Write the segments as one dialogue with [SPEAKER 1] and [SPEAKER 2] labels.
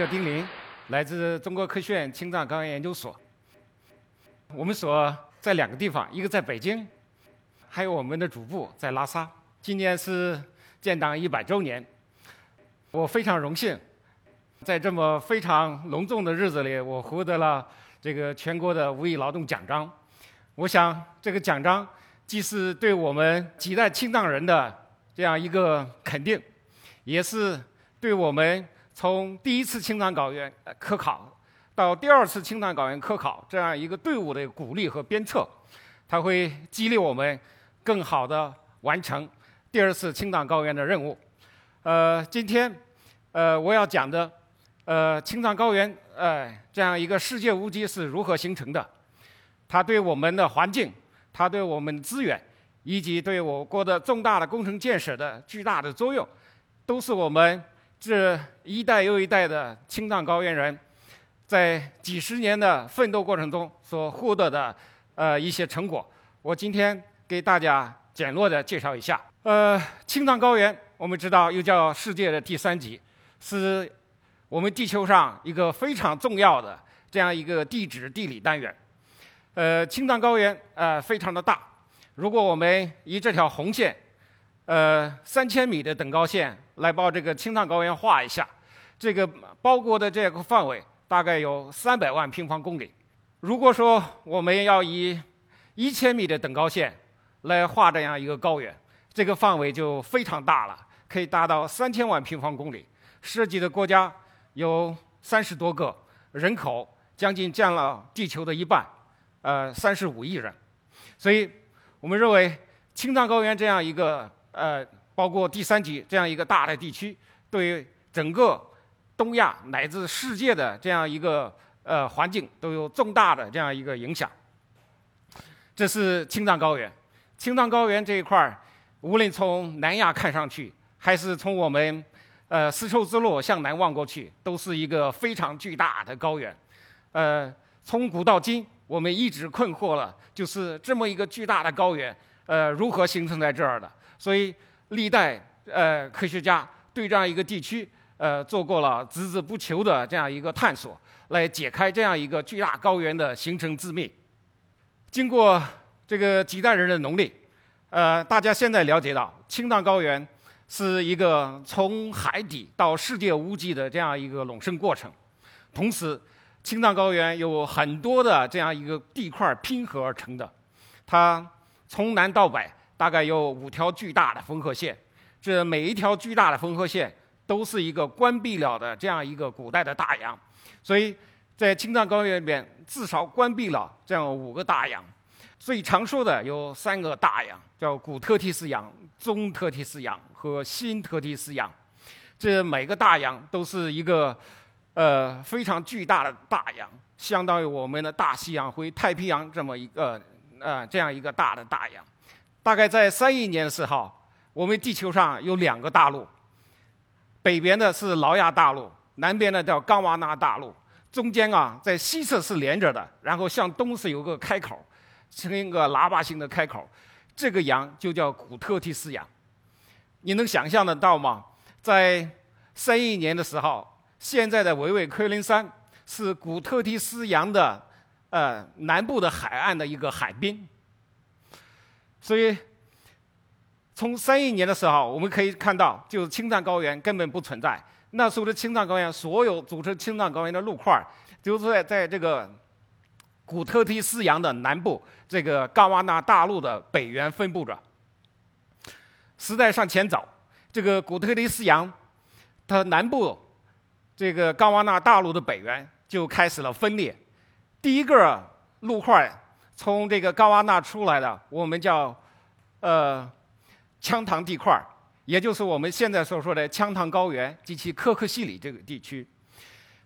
[SPEAKER 1] 叫丁林，来自中国科学院青藏高原研究所。我们所在两个地方，一个在北京，还有我们的主部在拉萨。今年是建党一百周年，我非常荣幸，在这么非常隆重的日子里，我获得了这个全国的五一劳动奖章。我想，这个奖章既是对我们几代青藏人的这样一个肯定，也是对我们从第一次青藏高原科考到第二次青藏高原科考这样一个队伍的鼓励和鞭策。它会激励我们更好地完成。第二次青藏高原的任务，呃，今天，呃，我要讲的，呃，青藏高原，呃，这样一个世界屋脊是如何形成的？它对我们的环境，它对我们资源，以及对我国的重大的工程建设的巨大的作用，都是我们这一代又一代的青藏高原人，在几十年的奋斗过程中所获得的，呃，一些成果。我今天给大家简略的介绍一下。呃，青藏高原我们知道又叫世界的第三极，是我们地球上一个非常重要的这样一个地质地理单元。呃，青藏高原呃非常的大，如果我们以这条红线，呃三千米的等高线来把这个青藏高原画一下，这个包括的这个范围大概有三百万平方公里。如果说我们要以一千米的等高线来画这样一个高原，这个范围就非常大了，可以达到三千万平方公里，涉及的国家有三十多个，人口将近占了地球的一半，呃，三十五亿人。所以，我们认为青藏高原这样一个呃，包括第三级这样一个大的地区，对整个东亚乃至世界的这样一个呃环境都有重大的这样一个影响。这是青藏高原，青藏高原这一块儿。无论从南亚看上去，还是从我们呃丝绸之路向南望过去，都是一个非常巨大的高原。呃，从古到今，我们一直困惑了，就是这么一个巨大的高原，呃，如何形成在这儿的？所以历代呃科学家对这样一个地区，呃，做过了孜孜不求的这样一个探索，来解开这样一个巨大高原的形成之秘。经过这个几代人的努力。呃，大家现在了解到，青藏高原是一个从海底到世界屋脊的这样一个隆升过程。同时，青藏高原有很多的这样一个地块拼合而成的，它从南到北大概有五条巨大的缝合线，这每一条巨大的缝合线都是一个关闭了的这样一个古代的大洋。所以在青藏高原里面，至少关闭了这样五个大洋。最常说的有三个大洋。叫古特提斯洋、中特提斯洋和新特提斯洋，这每个大洋都是一个呃非常巨大的大洋，相当于我们的大西洋或太平洋这么一个呃这样一个大的大洋。大概在三亿年的时候，我们地球上有两个大陆，北边的是劳亚大陆，南边的叫冈瓦纳大陆，中间啊在西侧是连着的，然后向东是有个开口，成一个喇叭形的开口。这个洋就叫古特提斯洋，你能想象得到吗？在三亿年的时候，现在的维维奎林山是古特提斯洋的呃南部的海岸的一个海滨。所以，从三亿年的时候，我们可以看到，就是青藏高原根本不存在。那时候的青藏高原，所有组成青藏高原的陆块，就是在在这个。古特提斯洋的南部，这个冈瓦纳大陆的北缘分布着。时代向前走，这个古特提斯洋，它南部这个冈瓦纳大陆的北缘就开始了分裂。第一个陆块从这个高瓦纳出来的，我们叫呃羌塘地块，也就是我们现在所说的羌塘高原及其可可西里这个地区。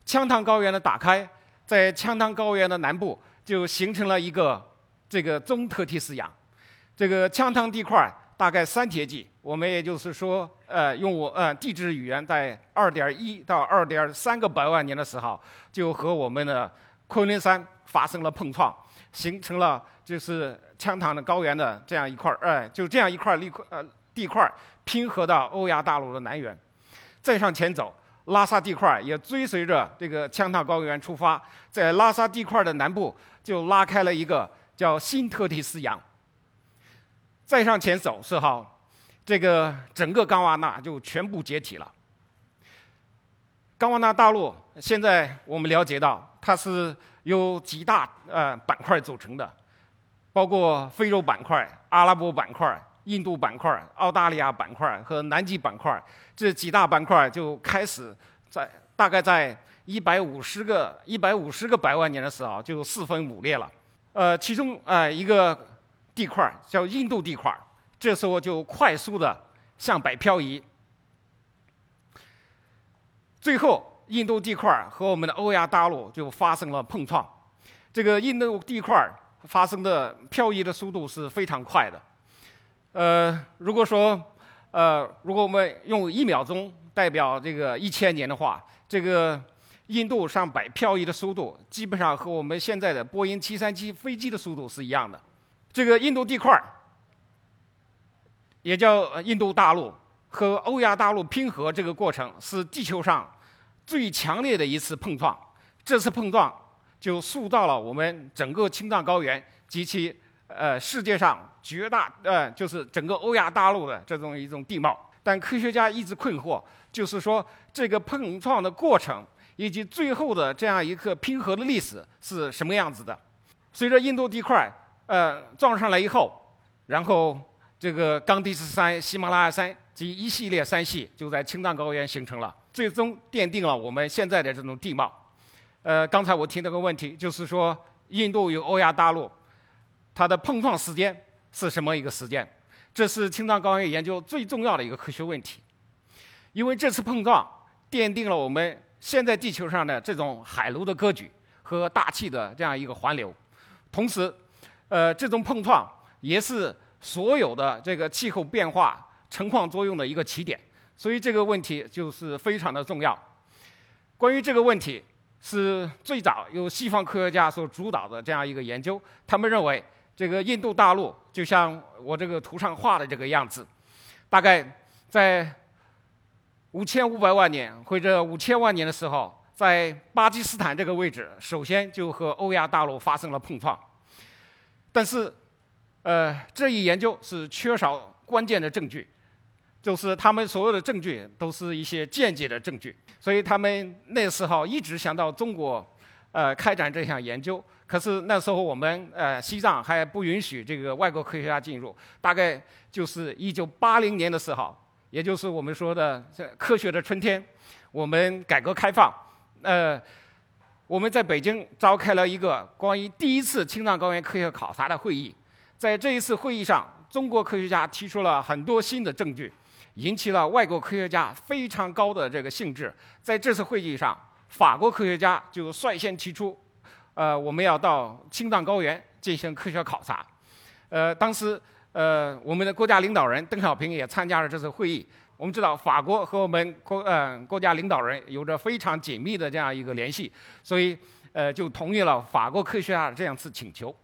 [SPEAKER 1] 羌塘高原的打开，在羌塘高原的南部。就形成了一个这个中特提斯洋，这个羌塘地块大概三铁纪，我们也就是说，呃，用我呃地质语言，在二点一到二点三个百万年的时候，就和我们的昆仑山发生了碰撞，形成了就是羌塘的高原的这样一块儿，哎，就这样一块地块呃地块拼合到欧亚大陆的南缘。再向前走，拉萨地块也追随着这个羌塘高原出发，在拉萨地块的南部就拉开了一个叫新特提斯洋。再向前走四号，这个整个冈瓦纳就全部解体了。冈瓦纳大陆现在我们了解到，它是由几大呃板块组成的，包括非洲板块、阿拉伯板块、印度板块、澳大利亚板块和南极板块这几大板块就开始在大概在一百五十个一百五十个百万年的时候就四分五裂了。呃，其中啊一个地块叫印度地块，这时候就快速的向北漂移。最后，印度地块和我们的欧亚大陆就发生了碰撞。这个印度地块发生的漂移的速度是非常快的。呃，如果说，呃，如果我们用一秒钟代表这个一千年的话，这个印度上北漂移的速度基本上和我们现在的波音七三七飞机的速度是一样的。这个印度地块也叫印度大陆和欧亚大陆拼合这个过程是地球上。最强烈的一次碰撞，这次碰撞就塑造了我们整个青藏高原及其呃世界上绝大呃就是整个欧亚大陆的这种一种地貌。但科学家一直困惑，就是说这个碰撞的过程以及最后的这样一个拼合的历史是什么样子的？随着印度地块呃撞上来以后，然后这个冈底斯山、喜马拉雅山及一系列山系就在青藏高原形成了。最终奠定了我们现在的这种地貌。呃，刚才我提到个问题，就是说印度与欧亚大陆它的碰撞时间是什么一个时间？这是青藏高原研究最重要的一个科学问题。因为这次碰撞奠定了我们现在地球上的这种海陆的格局和大气的这样一个环流，同时，呃，这种碰撞也是所有的这个气候变化成矿作用的一个起点。所以这个问题就是非常的重要。关于这个问题，是最早由西方科学家所主导的这样一个研究。他们认为，这个印度大陆就像我这个图上画的这个样子，大概在五千五百万年或者五千万年的时候，在巴基斯坦这个位置，首先就和欧亚大陆发生了碰撞。但是，呃，这一研究是缺少关键的证据。就是他们所有的证据都是一些间接的证据，所以他们那时候一直想到中国，呃，开展这项研究。可是那时候我们呃西藏还不允许这个外国科学家进入。大概就是一九八零年的时候，也就是我们说的这科学的春天，我们改革开放，呃，我们在北京召开了一个关于第一次青藏高原科学考察的会议。在这一次会议上，中国科学家提出了很多新的证据。引起了外国科学家非常高的这个兴致。在这次会议上，法国科学家就率先提出，呃，我们要到青藏高原进行科学考察。呃，当时，呃，我们的国家领导人邓小平也参加了这次会议。我们知道，法国和我们国，呃，国家领导人有着非常紧密的这样一个联系，所以，呃，就同意了法国科学家的这样次请求。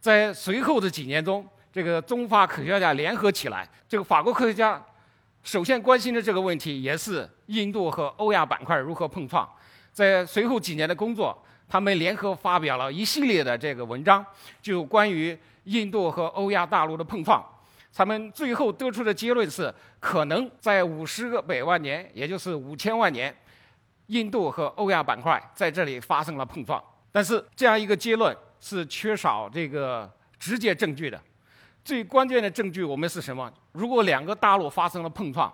[SPEAKER 1] 在随后的几年中，这个中法科学家联合起来，这个法国科学家首先关心的这个问题，也是印度和欧亚板块如何碰撞。在随后几年的工作，他们联合发表了一系列的这个文章，就关于印度和欧亚大陆的碰撞。他们最后得出的结论是，可能在五十个百万年，也就是五千万年，印度和欧亚板块在这里发生了碰撞。但是这样一个结论是缺少这个直接证据的。最关键的证据，我们是什么？如果两个大陆发生了碰撞，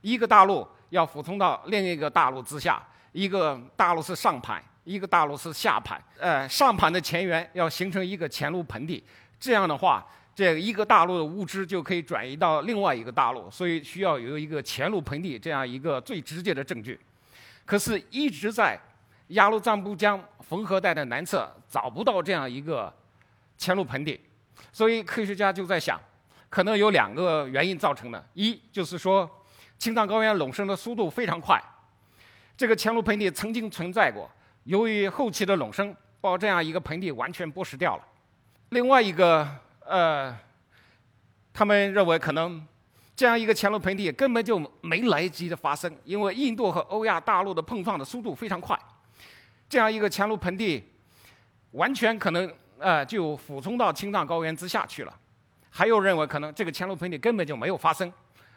[SPEAKER 1] 一个大陆要俯冲到另一个大陆之下，一个大陆是上盘，一个大陆是下盘。呃，上盘的前缘要形成一个前陆盆地，这样的话，这一个大陆的物质就可以转移到另外一个大陆，所以需要有一个前陆盆地这样一个最直接的证据。可是，一直在雅鲁藏布江缝合带的南侧找不到这样一个前陆盆地。所以科学家就在想，可能有两个原因造成的：一就是说，青藏高原隆升的速度非常快，这个前陆盆地曾经存在过，由于后期的隆升，把这样一个盆地完全剥蚀掉了；另外一个，呃，他们认为可能这样一个前陆盆地根本就没来及的发生，因为印度和欧亚大陆的碰撞的速度非常快，这样一个前陆盆地完全可能呃就俯冲到青藏高原之下去了。还有认为可能这个前陆盆地根本就没有发生，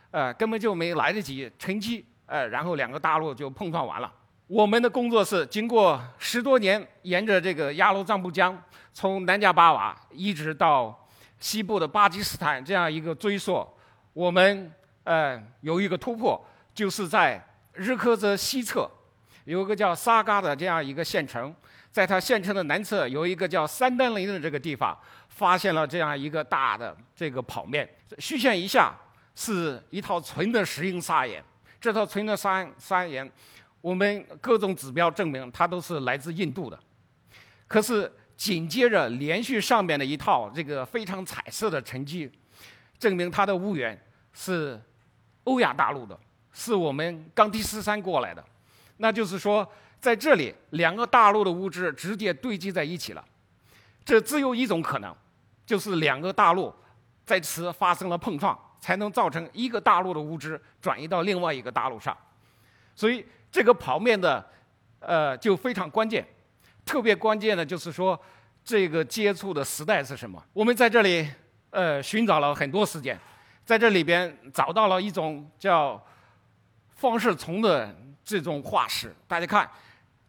[SPEAKER 1] 呃，根本就没来得及沉积，呃，然后两个大陆就碰撞完了。我们的工作是经过十多年，沿着这个雅鲁藏布江，从南迦巴瓦一直到西部的巴基斯坦这样一个追溯，我们呃有一个突破，就是在日喀则西侧有个叫萨嘎的这样一个县城，在它县城的南侧有一个叫三丹林的这个地方。发现了这样一个大的这个跑面，虚线以下是一套纯的石英砂岩。这套纯的砂砂岩，我们各种指标证明它都是来自印度的。可是紧接着连续上面的一套这个非常彩色的沉积，证明它的物源是欧亚大陆的，是我们冈底斯山过来的。那就是说，在这里两个大陆的物质直接堆积在一起了。这只有一种可能。就是两个大陆在此发生了碰撞，才能造成一个大陆的物质转移到另外一个大陆上。所以这个刨面的呃就非常关键，特别关键的就是说这个接触的时代是什么？我们在这里呃寻找了很多时间，在这里边找到了一种叫方式虫的这种化石。大家看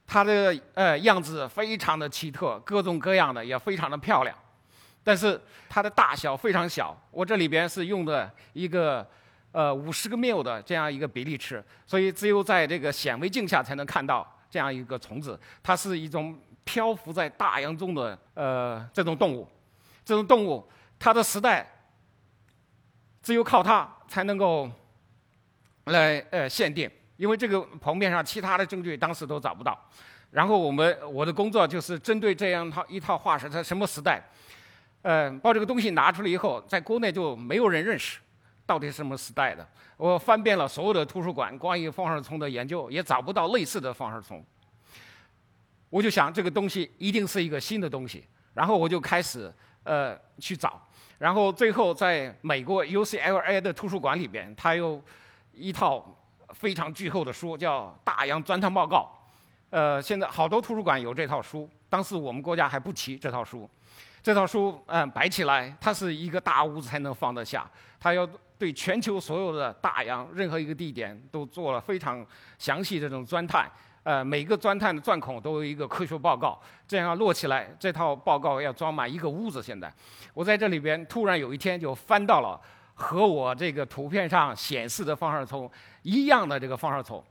[SPEAKER 1] 它的呃样子非常的奇特，各种各样的也非常的漂亮。但是它的大小非常小，我这里边是用的一个呃五十个缪的这样一个比例尺，所以只有在这个显微镜下才能看到这样一个虫子。它是一种漂浮在大洋中的呃这种动物，这种动物它的时代只有靠它才能够来呃限定，因为这个剖面上其他的证据当时都找不到。然后我们我的工作就是针对这样套一套化石，它什么时代？呃，把这个东西拿出来以后，在国内就没有人认识，到底是什么时代的？我翻遍了所有的图书馆，关于放射虫的研究，也找不到类似的放射虫。我就想这个东西一定是一个新的东西，然后我就开始呃去找，然后最后在美国 UCLA 的图书馆里边，它有一套非常巨厚的书，叫《大洋钻探报告》。呃，现在好多图书馆有这套书，当时我们国家还不齐这套书。这套书，嗯，摆起来，它是一个大屋子才能放得下。它要对全球所有的大洋任何一个地点都做了非常详细这种钻探，呃，每个钻探的钻孔都有一个科学报告。这样摞起来，这套报告要装满一个屋子。现在，我在这里边突然有一天就翻到了和我这个图片上显示的放射虫一样的这个放射虫，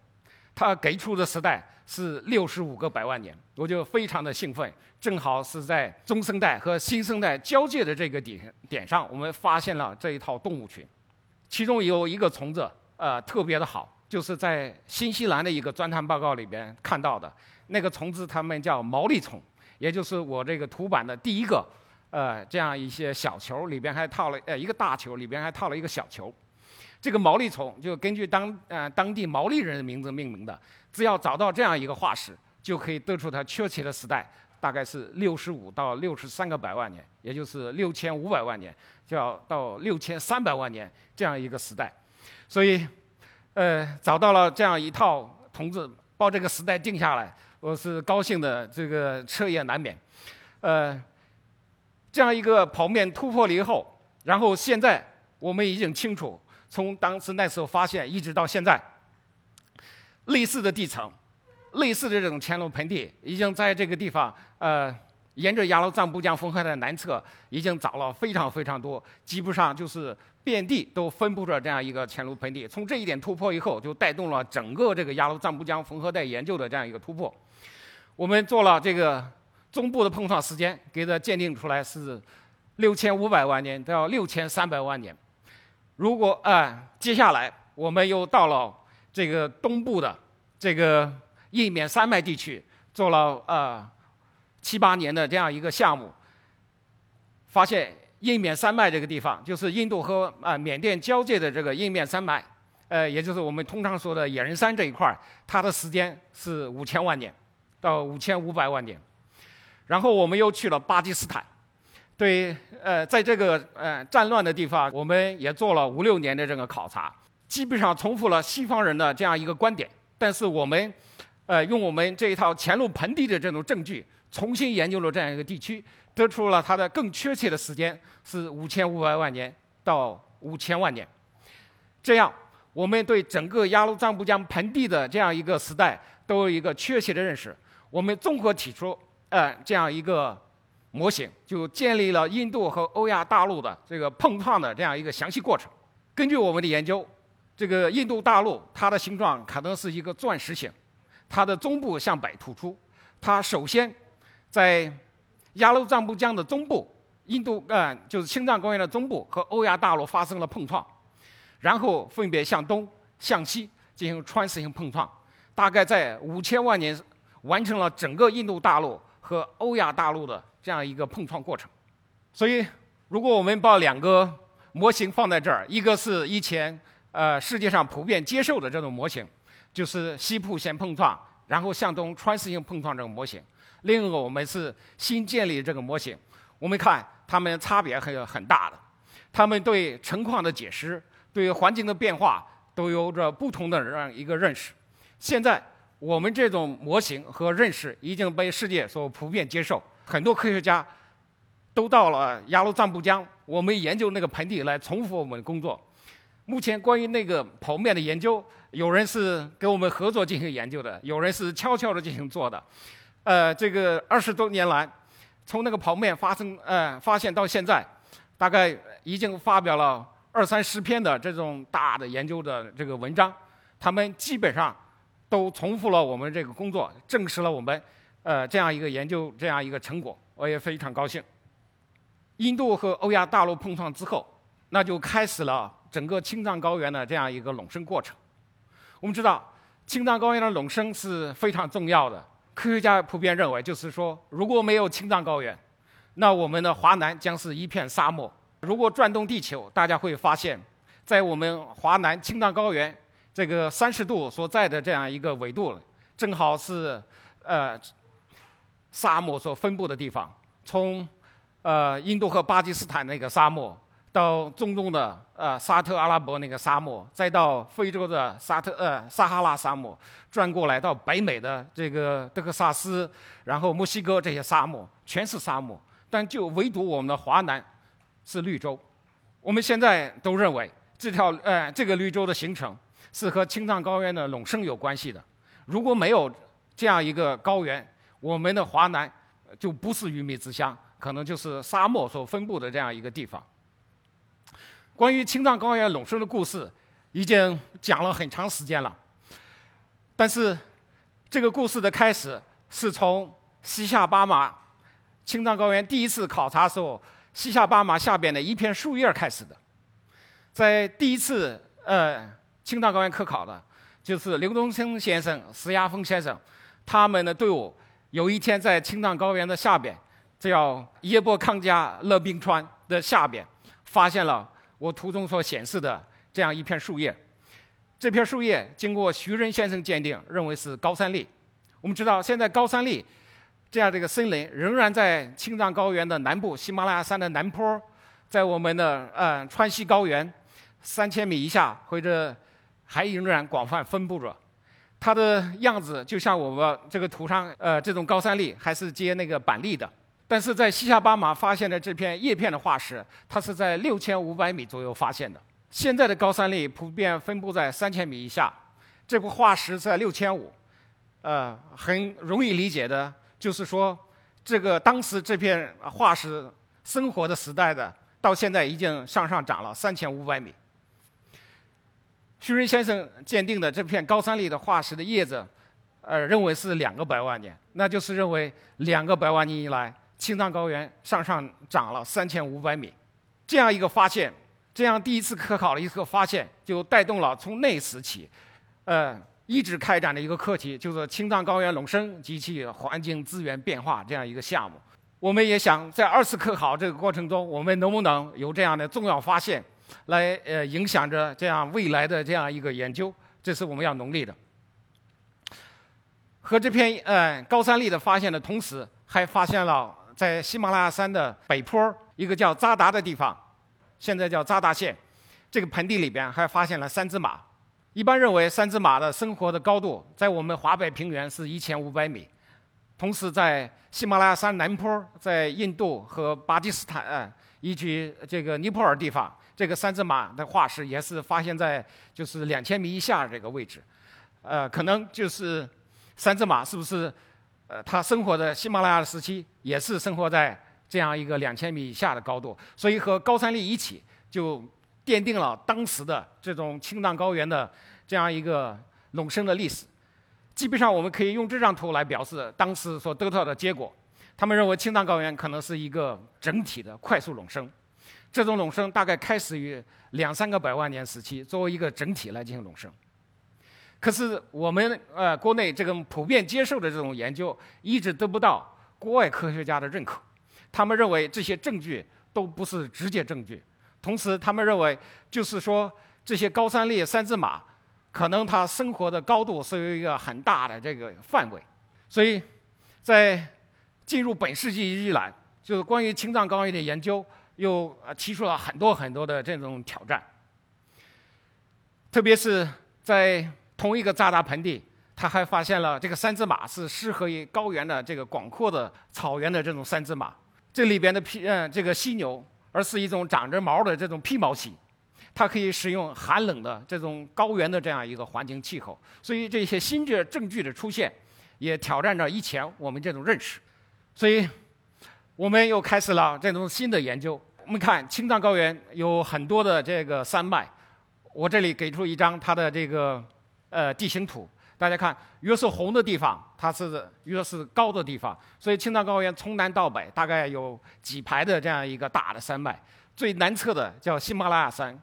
[SPEAKER 1] 它给出的时代。是六十五个百万年，我就非常的兴奋，正好是在中生代和新生代交界的这个点点上，我们发现了这一套动物群，其中有一个虫子，呃，特别的好，就是在新西兰的一个钻探报告里边看到的，那个虫子它们叫毛利虫，也就是我这个图版的第一个，呃，这样一些小球里边还套了呃一个大球，里边还套了一个小球。这个毛利虫就根据当呃当地毛利人的名字命名的。只要找到这样一个化石，就可以得出它确切的时代，大概是六十五到六十三个百万年，也就是六千五百万年，就要到六千三百万年这样一个时代。所以，呃，找到了这样一套筒子，把这个时代定下来，我是高兴的，这个彻夜难眠。呃，这样一个剖面突破了以后，然后现在我们已经清楚。从当时那时候发现，一直到现在，类似的地层，类似的这种乾隆盆地，已经在这个地方，呃，沿着雅鲁藏布江封河的南侧，已经找了非常非常多，基本上就是遍地都分布着这样一个乾隆盆地。从这一点突破以后，就带动了整个这个雅鲁藏布江缝合带研究的这样一个突破。我们做了这个中部的碰撞时间，给它鉴定出来是六千五百万年到六千三百万年。如果啊，接下来我们又到了这个东部的这个印缅山脉地区，做了呃七八年的这样一个项目，发现印缅山脉这个地方，就是印度和啊缅甸交界的这个印缅山脉，呃，也就是我们通常说的野人山这一块，它的时间是五千万年到五千五百万年。然后我们又去了巴基斯坦。对，呃，在这个呃战乱的地方，我们也做了五六年的这个考察，基本上重复了西方人的这样一个观点。但是我们，呃，用我们这一套前路盆地的这种证据，重新研究了这样一个地区，得出了它的更确切的时间是五千五百万年到五千万年。这样，我们对整个鸭绿藏布江盆地的这样一个时代都有一个确切的认识。我们综合提出，呃，这样一个模型，就建立了印度和欧亚大陆的这个碰撞的这样一个详细过程。根据我们的研究，这个印度大陆它的形状可能是一个钻石形，它的中部向北突出。它首先在鸭绿藏布江的中部，印度呃就是青藏高原的中部和欧亚大陆发生了碰撞，然后分别向东、向西进行穿刺性碰撞，大概在五千万年。完成了整个印度大陆和欧亚大陆的这样一个碰撞过程，所以如果我们把两个模型放在这儿，一个是以前呃世界上普遍接受的这种模型，就是西部先碰撞，然后向东穿刺性碰撞这个模型；另一个我们是新建立这个模型，我们看它们差别还有很大的，它们对情况的解释、对环境的变化都有着不同的这样一个认识。现在。我们这种模型和认识已经被世界所普遍接受，很多科学家都到了雅鲁藏布江，我们研究那个盆地来重复我们的工作。目前关于那个剖面的研究，有人是跟我们合作进行研究的，有人是悄悄的进行做的。呃，这个二十多年来，从那个剖面发生呃发现到现在，大概已经发表了二三十篇的这种大的研究的这个文章，他们基本上。都重复了我们这个工作，证实了我们，呃，这样一个研究，这样一个成果，我也非常高兴。印度和欧亚大陆碰撞之后，那就开始了整个青藏高原的这样一个隆升过程。我们知道，青藏高原的隆升是非常重要的。科学家普遍认为，就是说，如果没有青藏高原，那我们的华南将是一片沙漠。如果转动地球，大家会发现，在我们华南青藏高原。这个三十度所在的这样一个纬度，正好是呃沙漠所分布的地方。从呃印度和巴基斯坦那个沙漠，到中东的呃沙特阿拉伯那个沙漠，再到非洲的沙特呃撒哈拉沙漠，转过来到北美的这个德克萨斯，然后墨西哥这些沙漠，全是沙漠。但就唯独我们的华南是绿洲。我们现在都认为这条呃这个绿洲的形成。是和青藏高原的隆升有关系的。如果没有这样一个高原，我们的华南就不是鱼米之乡，可能就是沙漠所分布的这样一个地方。关于青藏高原隆升的故事，已经讲了很长时间了。但是，这个故事的开始是从西夏巴马青藏高原第一次考察时候，西夏巴马下边的一片树叶开始的。在第一次，呃。青藏高原科考的，就是刘东升先生、石亚峰先生，他们的队伍有一天在青藏高原的下边，叫耶波康加勒冰川的下边，发现了我图中所显示的这样一片树叶。这片树叶经过徐仁先生鉴定，认为是高山栗。我们知道，现在高山栗这样的一个森林仍然在青藏高原的南部，喜马拉雅山的南坡，在我们的呃川西高原三千米以下或者。还仍然广泛分布着，它的样子就像我们这个图上，呃，这种高山栗还是接那个板栗的。但是在西夏巴马发现的这片叶片的化石，它是在六千五百米左右发现的。现在的高山栗普遍分布在三千米以下，这部化石在六千五，呃，很容易理解的，就是说，这个当时这片化石生活的时代的，到现在已经向上涨了三千五百米。徐仁先生鉴定的这片高山栗的化石的叶子，呃，认为是两个百万年，那就是认为两个百万年以来，青藏高原向上涨了三千五百米。这样一个发现，这样第一次科考的一个发现，就带动了从那时起，呃，一直开展的一个课题，就是青藏高原隆升及其环境资源变化这样一个项目。我们也想在二次科考这个过程中，我们能不能有这样的重要发现？来，呃，影响着这样未来的这样一个研究，这是我们要努力的。和这片呃高山栗的发现的同时，还发现了在喜马拉雅山的北坡一个叫扎达的地方，现在叫扎达县，这个盆地里边还发现了三只马。一般认为，三只马的生活的高度在我们华北平原是一千五百米，同时在喜马拉雅山南坡，在印度和巴基斯坦呃以及这个尼泊尔地方，这个三只马的化石也是发现在就是两千米以下这个位置。呃，可能就是三只马是不是？呃，它生活的喜马拉雅的时期也是生活在这样一个两千米以下的高度，所以和高山力一起就奠定了当时的这种青藏高原的这样一个隆升的历史。基本上我们可以用这张图来表示当时所得到的结果。他们认为青藏高原可能是一个整体的快速隆升，这种隆升大概开始于两三个百万年时期，作为一个整体来进行隆升。可是我们呃国内这个普遍接受的这种研究一直得不到国外科学家的认可，他们认为这些证据都不是直接证据，同时他们认为就是说这些高山猎三只马可能它生活的高度是有一个很大的这个范围，所以在进入本世纪以来，就是关于青藏高原的研究又提出了很多很多的这种挑战，特别是在。同一个扎达盆地，他还发现了这个三只马是适合于高原的这个广阔的草原的这种三只马。这里边的披嗯这个犀牛，而是一种长着毛的这种披毛犀，它可以使用寒冷的这种高原的这样一个环境气候。所以这些新的证据的出现，也挑战着以前我们这种认识。所以，我们又开始了这种新的研究。我们看青藏高原有很多的这个山脉，我这里给出一张它的这个。呃，地形图，大家看，越是红的地方，它是越是高的地方。所以青藏高原从南到北大概有几排的这样一个大的山脉，最南侧的叫喜马拉雅山，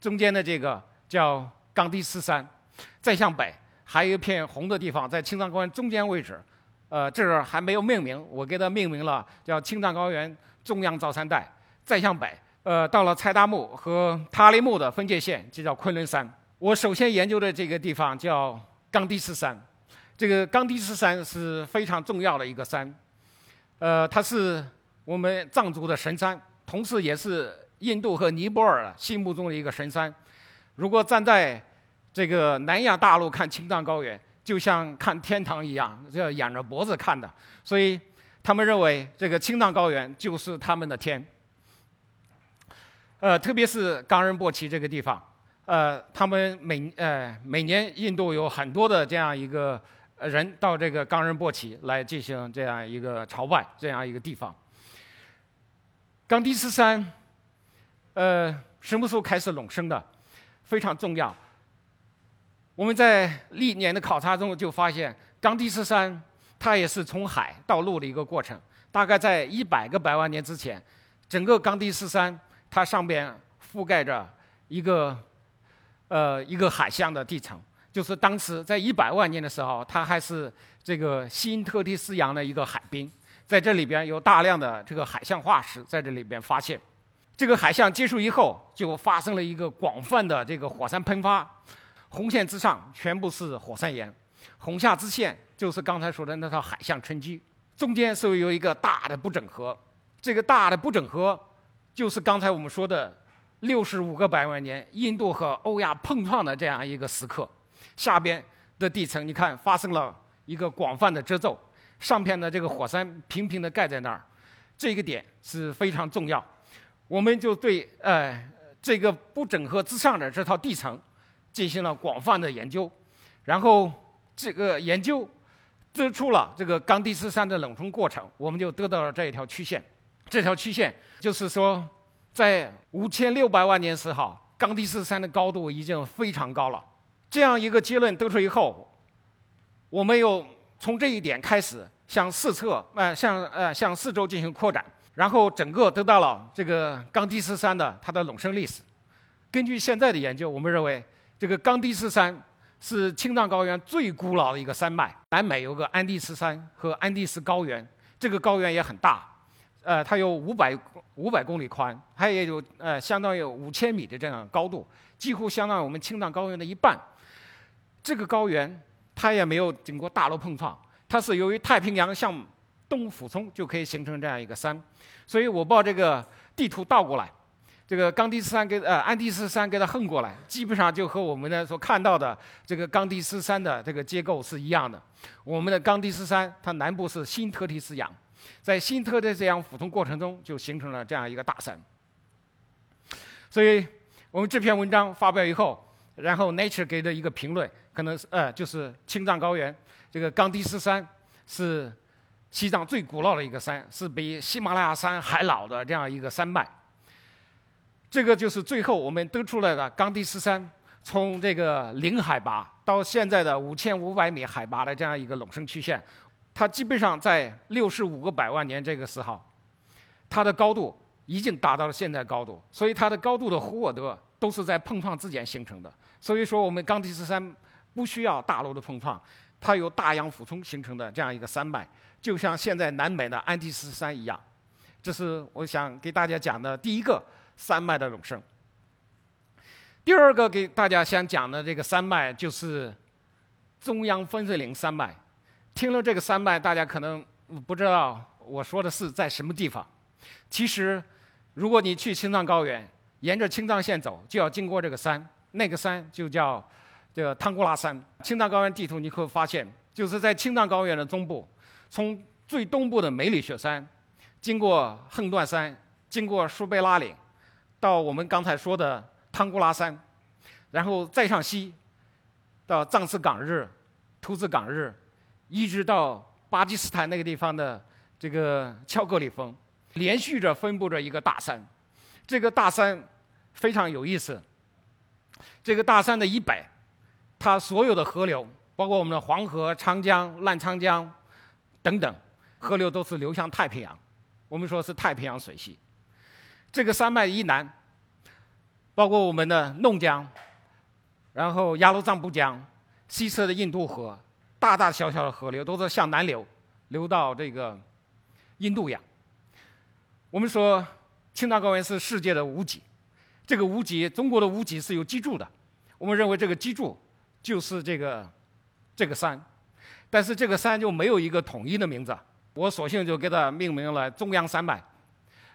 [SPEAKER 1] 中间的这个叫冈底斯山，再向北还有一片红的地方，在青藏高原中间位置，呃，这儿还没有命名，我给它命名了，叫青藏高原中央造山带。再向北，呃，到了柴达木和塔里木的分界线，就叫昆仑山。我首先研究的这个地方叫冈底斯山，这个冈底斯山是非常重要的一个山，呃，它是我们藏族的神山，同时也是印度和尼泊尔心目中的一个神山。如果站在这个南亚大陆看青藏高原，就像看天堂一样，要仰着脖子看的。所以他们认为这个青藏高原就是他们的天。呃，特别是冈仁波齐这个地方。呃，他们每呃每年印度有很多的这样一个人到这个冈仁波齐来进行这样一个朝拜，这样一个地方。冈底斯山，呃，什么时候开始隆升的？非常重要。我们在历年的考察中就发现，冈底斯山它也是从海到陆的一个过程。大概在一百个百万年之前，整个冈底斯山它上边覆盖着一个。呃，一个海象的地层，就是当时在一百万年的时候，它还是这个新特提斯洋的一个海滨，在这里边有大量的这个海象化石在这里边发现。这个海象结束以后，就发生了一个广泛的这个火山喷发，红线之上全部是火山岩，红下之线就是刚才说的那套海象沉积，中间是有一个大的不整合，这个大的不整合就是刚才我们说的。六十五个百万年，印度和欧亚碰撞的这样一个时刻，下边的地层你看发生了一个广泛的褶皱，上片的这个火山平平的盖在那儿，这个点是非常重要。我们就对呃这个不整合之上的这套地层进行了广泛的研究，然后这个研究得出了这个冈底斯山的冷冲过程，我们就得到了这一条曲线。这条曲线就是说。在五千六百万年时，候，冈底斯山的高度已经非常高了。这样一个结论得出以后，我们又从这一点开始向四侧，呃，向呃向四周进行扩展，然后整个得到了这个冈底斯山的它的隆升历史。根据现在的研究，我们认为这个冈底斯山是青藏高原最古老的一个山脉。南美有个安第斯山和安第斯高原，这个高原也很大。呃，它有五百五百公里宽，它也有呃，相当于五千米的这样高度，几乎相当于我们青藏高原的一半。这个高原它也没有经过大陆碰撞，它是由于太平洋向东俯冲就可以形成这样一个山。所以我把这个地图倒过来，这个冈底斯山跟呃安第斯山给它横过来，基本上就和我们的所看到的这个冈底斯山的这个结构是一样的。我们的冈底斯山它南部是新特提斯洋，在新特提斯洋俯冲过程中就形成了这样一个大山。所以我们这篇文章发表以后，然后 Nature 给的一个评论，可能是呃就是青藏高原这个冈底斯山是。西藏最古老的一个山，是比喜马拉雅山还老的这样一个山脉。这个就是最后我们得出来的冈迪斯山，从这个零海拔到现在的五千五百米海拔的这样一个隆升曲线，它基本上在六十五个百万年这个时候，它的高度已经达到了现在高度，所以它的高度的获得都是在碰撞之间形成的。所以说，我们冈迪斯山不需要大陆的碰撞，它有大洋俯冲形成的这样一个山脉。就像现在南美的安第斯山一样，这是我想给大家讲的第一个山脉的永生。第二个给大家想讲的这个山脉就是中央分水岭山脉。听了这个山脉，大家可能不知道我说的是在什么地方。其实，如果你去青藏高原，沿着青藏线走，就要经过这个山，那个山就叫这个唐古拉山。青藏高原地图你会发现，就是在青藏高原的中部。从最东部的梅里雪山，经过横断山，经过苏贝拉岭，到我们刚才说的汤古拉山，然后再上西，到藏斯岗日、图兹岗日，一直到巴基斯坦那个地方的这个乔戈里峰，连续着分布着一个大山。这个大山非常有意思。这个大山的以北，它所有的河流，包括我们的黄河、长江、澜沧江。等等，河流都是流向太平洋，我们说是太平洋水系。这个山脉以南，包括我们的弄江，然后雅鲁藏布江，西侧的印度河，大大小小的河流都是向南流，流到这个印度洋。我们说青藏高原是世界的屋脊，这个屋脊，中国的屋脊是有脊柱的，我们认为这个脊柱就是这个这个山。但是这个山就没有一个统一的名字，我索性就给它命名了中央山脉。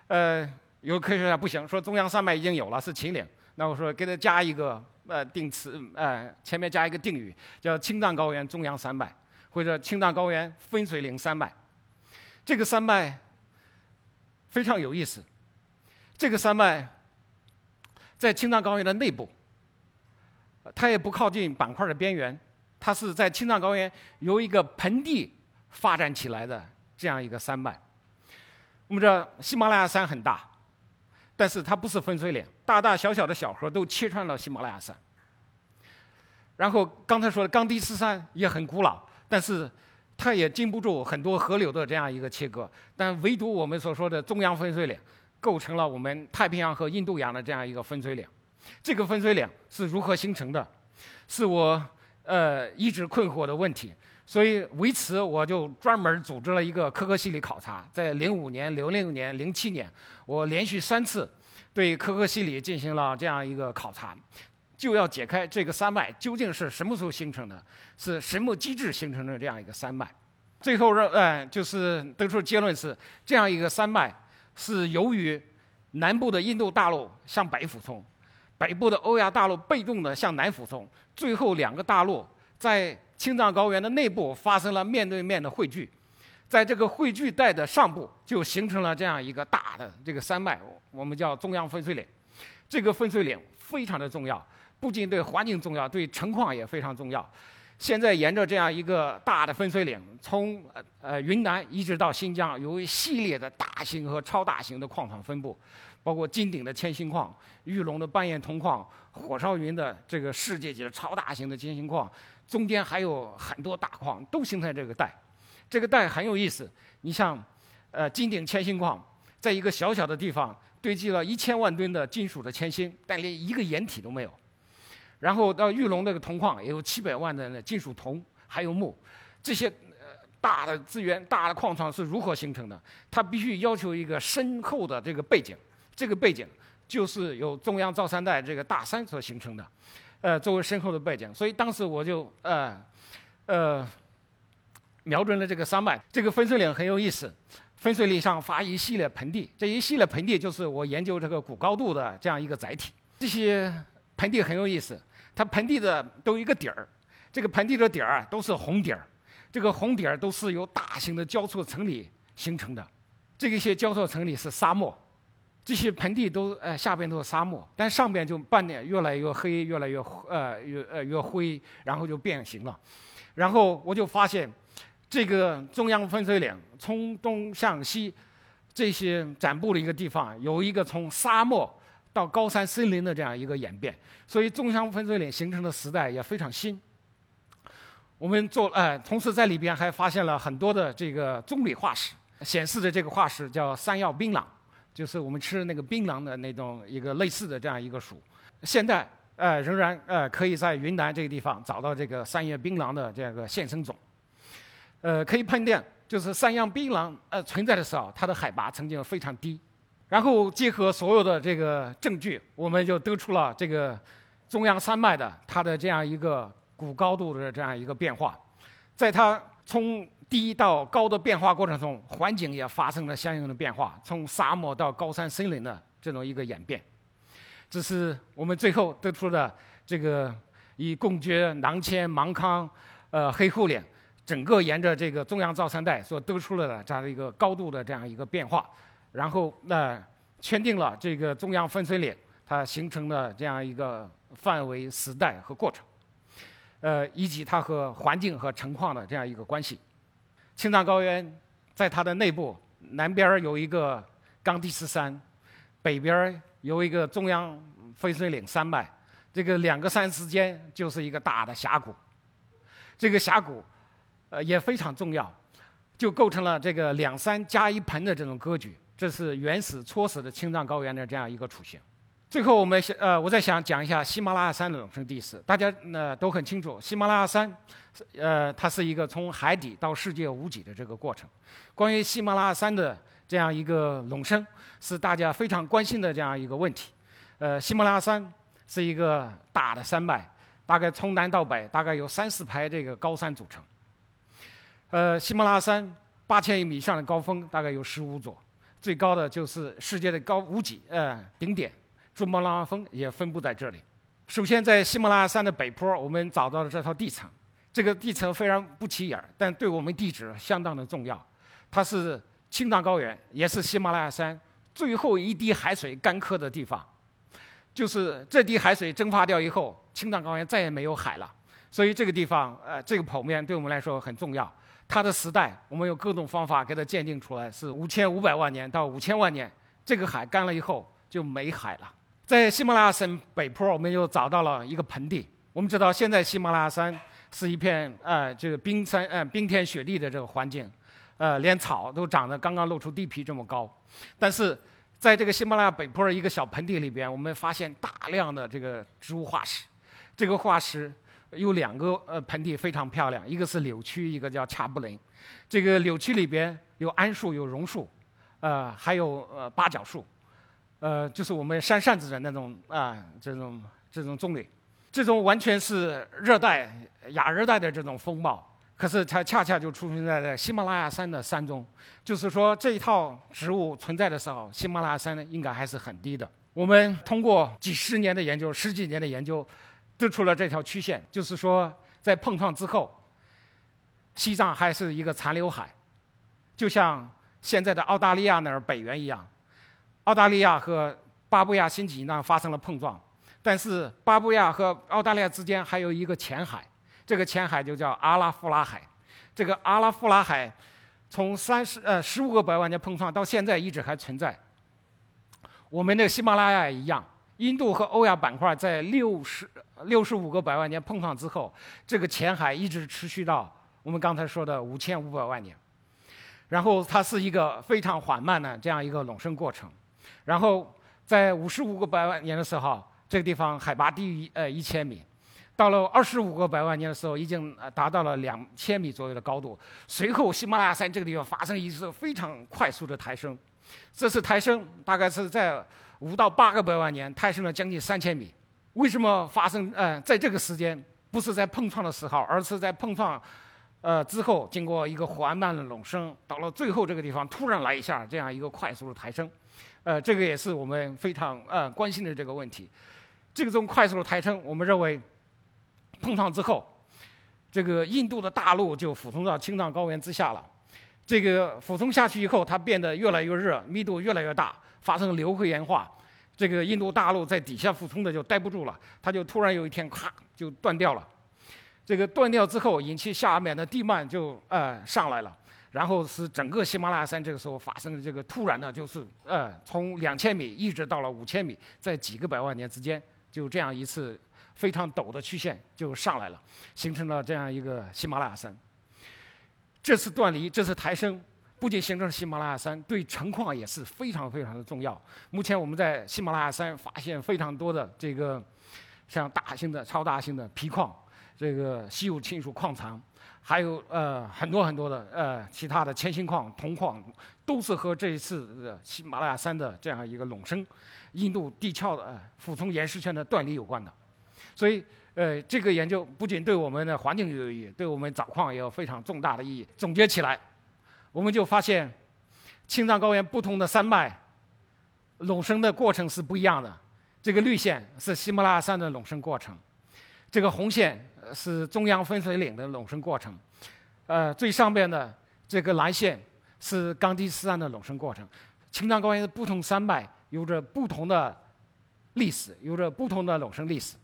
[SPEAKER 1] 呃，有科学家不行，说中央山脉已经有了，是秦岭。那我说给它加一个呃定词，呃前面加一个定语，叫青藏高原中央山脉，或者青藏高原分水岭山脉。这个山脉非常有意思，这个山脉在青藏高原的内部，它也不靠近板块的边缘。它是在青藏高原由一个盆地发展起来的这样一个山脉。我们知道喜马拉雅山很大，但是它不是分水岭，大大小小的小河都切穿了喜马拉雅山。然后刚才说的冈底斯山也很古老，但是它也经不住很多河流的这样一个切割。但唯独我们所说的中央分水岭，构成了我们太平洋和印度洋的这样一个分水岭。这个分水岭是如何形成的？是我。呃，一直困惑的问题，所以为此我就专门组织了一个可可西里考察，在零五年、零六年、零七年，我连续三次对可可西里进行了这样一个考察，就要解开这个山脉究竟是什么时候形成的，是什么机制形成的这样一个山脉。最后认，呃，就是得出结论是，这样一个山脉是由于南部的印度大陆向北俯冲。北部的欧亚大陆被动的向南俯冲，最后两个大陆在青藏高原的内部发生了面对面的汇聚，在这个汇聚带的上部就形成了这样一个大的这个山脉，我们叫中央分水岭。这个分水岭非常的重要，不仅对环境重要，对城矿也非常重要。现在沿着这样一个大的分水岭，从呃云南一直到新疆，有一系列的大型和超大型的矿场分布。包括金鼎的铅锌矿、玉龙的半岩铜矿、火烧云的这个世界级的超大型的铅锌矿，中间还有很多大矿都形成这个带。这个带很有意思，你像，呃，金鼎铅锌矿在一个小小的地方堆积了一千万吨的金属的铅锌，但连一个掩体都没有。然后到玉龙那个铜矿也有七百万的金属铜，还有钼，这些呃大的资源、大的矿床是如何形成的？它必须要求一个深厚的这个背景。这个背景就是由中央造山带这个大山所形成的，呃，作为深厚的背景，所以当时我就呃，呃，瞄准了这个山脉。这个分水岭很有意思，分水岭上发一系列盆地，这一系列盆地就是我研究这个古高度的这样一个载体。这些盆地很有意思，它盆地的都有一个底儿，这个盆地的底儿都是红底儿，这个红底儿都是由大型的交错层理形成的。这一些交错层理是沙漠，这些盆地都呃下边都是沙漠，但上边就半点越来越黑，越来越呃越呃越灰，然后就变形了。然后我就发现。这个中央分水岭从东向西，这些展布的一个地方，有一个从沙漠到高山森林的这样一个演变，所以中央分水岭形成的时代也非常新。我们做呃，同时在里边还发现了很多的这个棕榈化石，显示的这个化石叫山药槟榔，就是我们吃那个槟榔的那种一个类似的这样一个属。现在呃仍然呃可以在云南这个地方找到这个三叶槟榔的这样一个现生种。呃，可以判定，就是山药槟榔呃存在的时候，它的海拔曾经非常低。然后结合所有的这个证据，我们就得出了这个中央山脉的它的这样一个古高度的这样一个变化。在它从低到高的变化过程中，环境也发生了相应的变化，从沙漠到高山森林的这种一个演变。这是我们最后得出的这个以贡觉、囊谦、芒康、呃黑后岭。整个沿着这个中央造山带所得出了的这样的一个高度的这样一个变化，然后那圈定了这个中央分水岭它形成的这样一个范围、时代和过程，呃，以及它和环境和成况的这样一个关系。青藏高原在它的内部，南边有一个冈底斯山，北边有一个中央分水岭山脉，这个两个山之间就是一个大的峡谷，这个峡谷。呃，也非常重要，就构成了这个两山加一盆的这种格局。这是原始初始的青藏高原的这样一个雏形。最后，我们想，呃，我再想讲一下喜马拉雅山的隆升地势。大家呢都很清楚，喜马拉雅山，呃，它是一个从海底到世界无极的这个过程。关于喜马拉雅山的这样一个隆升，是大家非常关心的这样一个问题。呃，喜马拉雅山是一个大的山脉，大概从南到北，大概有三四排这个高山组成。呃，喜马拉雅山八千米以上的高峰大概有十五座，最高的就是世界的高无脊呃顶点，珠穆朗玛峰也分布在这里。首先，在喜马拉雅山的北坡，我们找到了这套地层，这个地层非常不起眼，但对我们地质相当的重要。它是青藏高原，也是喜马拉雅山最后一滴海水干涸的地方，就是这滴海水蒸发掉以后，青藏高原再也没有海了。所以这个地方，呃，这个剖面对我们来说很重要。它的时代，我们用各种方法给它鉴定出来，是五千五百万年到五千万年。这个海干了以后就没海了。在喜马拉雅山北坡，我们又找到了一个盆地。我们知道，现在喜马拉雅山是一片呃，这个冰山呃，冰天雪地的这个环境，呃，连草都长得刚刚露出地皮这么高。但是在这个喜马拉雅北坡一个小盆地里边，我们发现大量的这个植物化石。这个化石。有两个呃盆地非常漂亮，一个是柳区，一个叫恰布林。这个柳区里边有桉树，有榕树，呃，还有呃八角树，呃，就是我们扇扇子的那种啊，这种这种棕榈，这种完全是热带亚热带的这种风貌。可是它恰恰就出现在了喜马拉雅山的山中，就是说这一套植物存在的时候，喜马拉雅山应该还是很低的。我们通过几十年的研究，十几年的研究。得出了这条曲线，就是说，在碰撞之后，西藏还是一个残留海，就像现在的澳大利亚那儿北缘一样。澳大利亚和巴布亚新几内亚发生了碰撞，但是巴布亚和澳大利亚之间还有一个浅海，这个浅海就叫阿拉夫拉海。这个阿拉夫拉海从三十呃十五个百万年碰撞到现在一直还存在。我们的喜马拉雅一样。印度和欧亚板块在六十六十五个百万年碰撞之后，这个浅海一直持续到我们刚才说的五千五百万年，然后它是一个非常缓慢的这样一个隆升过程，然后在五十五个百万年的时候，这个地方海拔低于呃一千米，到了二十五个百万年的时候，已经达到了两千米左右的高度，随后喜马拉雅山这个地方发生一次非常快速的抬升，这次抬升大概是在。五到八个百万年，抬升了将近三千米。为什么发生？呃，在这个时间不是在碰撞的时候，而是在碰撞呃，之后经过一个缓慢的隆升，到了最后这个地方突然来一下这样一个快速的抬升，呃，这个也是我们非常呃关心的这个问题。这个种快速的抬升，我们认为碰撞之后，这个印度的大陆就俯冲到青藏高原之下了。这个俯冲下去以后，它变得越来越热，密度越来越大，发生流和岩化。这个印度大陆在底下俯冲的就待不住了，它就突然有一天咔就断掉了。这个断掉之后，引起下面的地幔就呃上来了，然后是整个喜马拉雅山这个时候发生的这个突然的，就是呃从两千米一直到了五千米，在几个百万年之间，就这样一次非常陡的曲线就上来了，形成了这样一个喜马拉雅山。这次断离，这次抬升，不仅形成了喜马拉雅山，对成矿也是非常非常的重要。目前我们在喜马拉雅山发现非常多的这个像大型的、超大型的铍矿。这个稀有金属矿藏，还有呃很多很多的呃其他的铅锌矿、铜矿，都是和这一次的喜马拉雅山的这样一个隆升、印度地壳的呃俯冲岩石圈的断裂有关的。所以呃这个研究不仅对我们的环境有意义，对我们找矿也有非常重大的意义。总结起来，我们就发现青藏高原不同的山脉隆升的过程是不一样的。这个绿线是喜马拉雅山的隆升过程，这个红线。是中央分水岭的隆升过程，呃，最上边的这个蓝线是冈底斯山的隆升过程。青藏高原的不同山脉有着不同的历史，有着不同的隆升历史，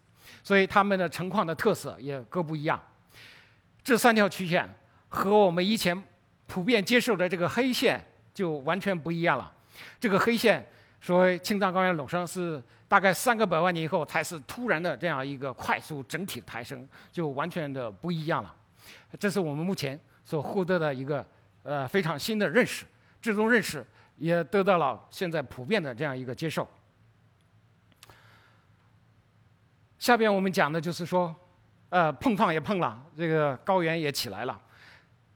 [SPEAKER 1] 所以它们的成矿的特色也各不一样。这三条曲线和我们以前普遍接受的这个黑线就完全不一样了。这个黑线所谓青藏高原隆升是。大概三个百万年以后，才是突然的这样一个快速整体抬升，就完全的不一样了。这是我们目前所获得的一个呃非常新的认识，这种认识也得到了现在普遍的这样一个接受。下边我们讲的就是说，呃，碰撞也碰了，这个高原也起来了。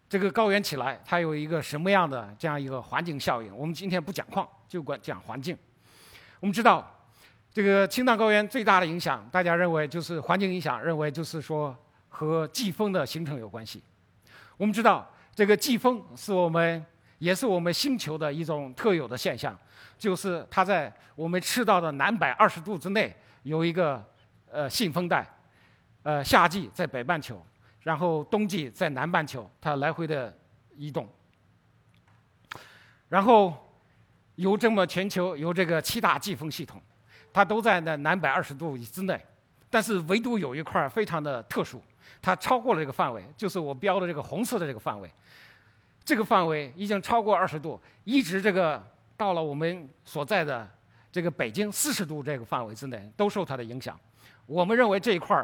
[SPEAKER 1] 这个高原起来，它有一个什么样的这样一个环境效应？我们今天不讲矿，就管讲环境。我们知道。这个青藏高原最大的影响，大家认为就是环境影响，认为就是说和季风的形成有关系。我们知道，这个季风是我们也是我们星球的一种特有的现象，就是它在我们赤道的南北二十度之内有一个呃信风带，呃夏季在北半球，然后冬季在南半球，它来回的移动，然后有这么全球有这个七大季风系统。它都在那南北二十度之内，但是唯独有一块非常的特殊，它超过了这个范围，就是我标的这个红色的这个范围。这个范围已经超过二十度，一直这个到了我们所在的这个北京四十度这个范围之内，都受它的影响。我们认为这一块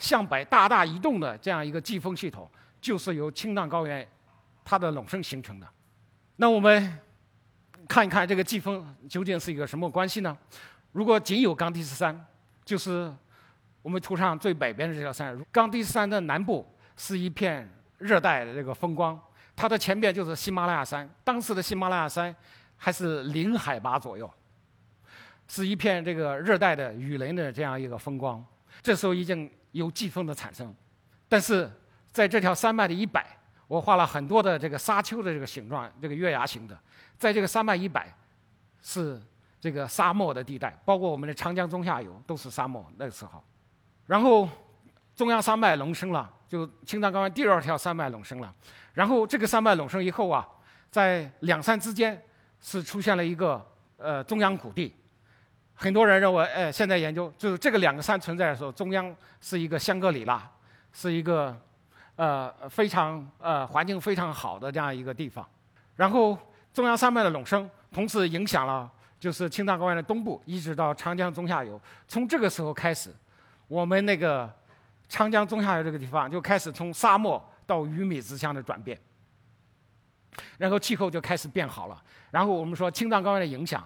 [SPEAKER 1] 向北大大移动的这样一个季风系统，就是由青藏高原它的隆升形成的。那我们看一看这个季风究竟是一个什么关系呢？如果仅有冈底斯山，就是我们图上最北边的这条山。冈底斯山的南部是一片热带的这个风光，它的前边就是喜马拉雅山。当时的喜马拉雅山还是零海拔左右，是一片这个热带的雨林的这样一个风光。这时候已经有季风的产生，但是在这条山脉的一百，我画了很多的这个沙丘的这个形状，这个月牙形的，在这个山脉一百是。这个沙漠的地带，包括我们的长江中下游都是沙漠那个时候，然后中央山脉隆升了，就青藏高原第二条山脉隆升了，然后这个山脉隆升以后啊，在两山之间是出现了一个呃中央谷地，很多人认为，哎，现在研究就是这个两个山存在的时候，中央是一个香格里拉，是一个呃非常呃环境非常好的这样一个地方，然后中央山脉的隆升，同时影响了。就是青藏高原的东部，一直到长江中下游。从这个时候开始，我们那个长江中下游这个地方就开始从沙漠到鱼米之乡的转变，然后气候就开始变好了。然后我们说青藏高原的影响，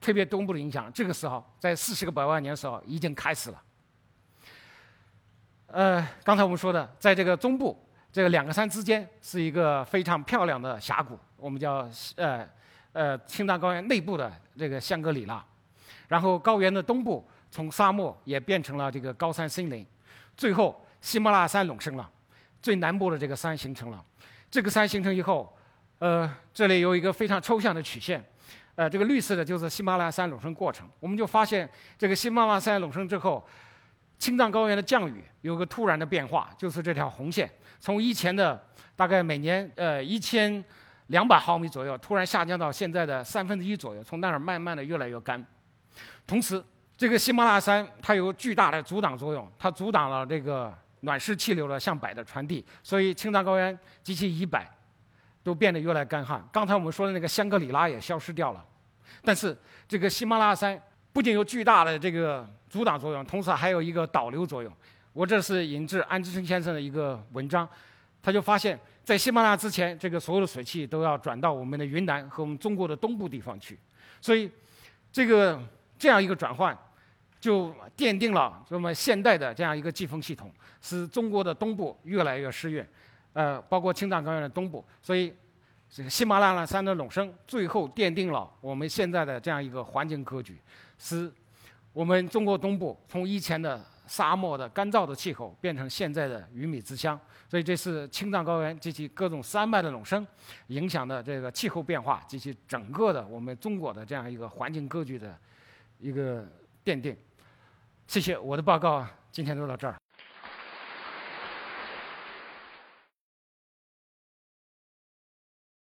[SPEAKER 1] 特别东部的影响，这个时候在四十个百万年的时候已经开始了。呃，刚才我们说的，在这个中部这个两个山之间是一个非常漂亮的峡谷，我们叫呃。呃，青藏高原内部的这个香格里拉，然后高原的东部从沙漠也变成了这个高山森林，最后喜马拉雅山隆升了，最南部的这个山形成了。这个山形成以后，呃，这里有一个非常抽象的曲线，呃，这个绿色的就是喜马拉雅山隆升过程。我们就发现，这个喜马拉雅山隆升之后，青藏高原的降雨有个突然的变化，就是这条红线，从以前的大概每年呃一千两百毫米左右，突然下降到现在的三分之一左右，从那儿慢慢的越来越干。同时，这个喜马拉雅山它有巨大的阻挡作用，它阻挡了这个暖湿气流的向北的传递，所以青藏高原及其以北都变得越来越干旱。刚才我们说的那个香格里拉也消失掉了，但是这个喜马拉雅山不仅有巨大的这个阻挡作用，同时还有一个导流作用。我这是引自安之成先生的一个文章，他就发现，在喜马拉雅之前，这个所有的水汽都要转到我们的云南和我们中国的东部地方去，所以这个这样一个转换。就奠定了这么现代的这样一个季风系统，使中国的东部越来越湿润，呃，包括青藏高原的东部。所以，这个喜马拉雅山的隆升，最后奠定了我们现在的这样一个环境格局，使我们中国东部从以前的沙漠的干燥的气候，变成现在的鱼米之乡。所以，这是青藏高原及其各种山脉的隆升，影响的这个气候变化及其整个的我们中国的这样一个环境格局的一个奠定。谢谢，我的报告今天就到这儿。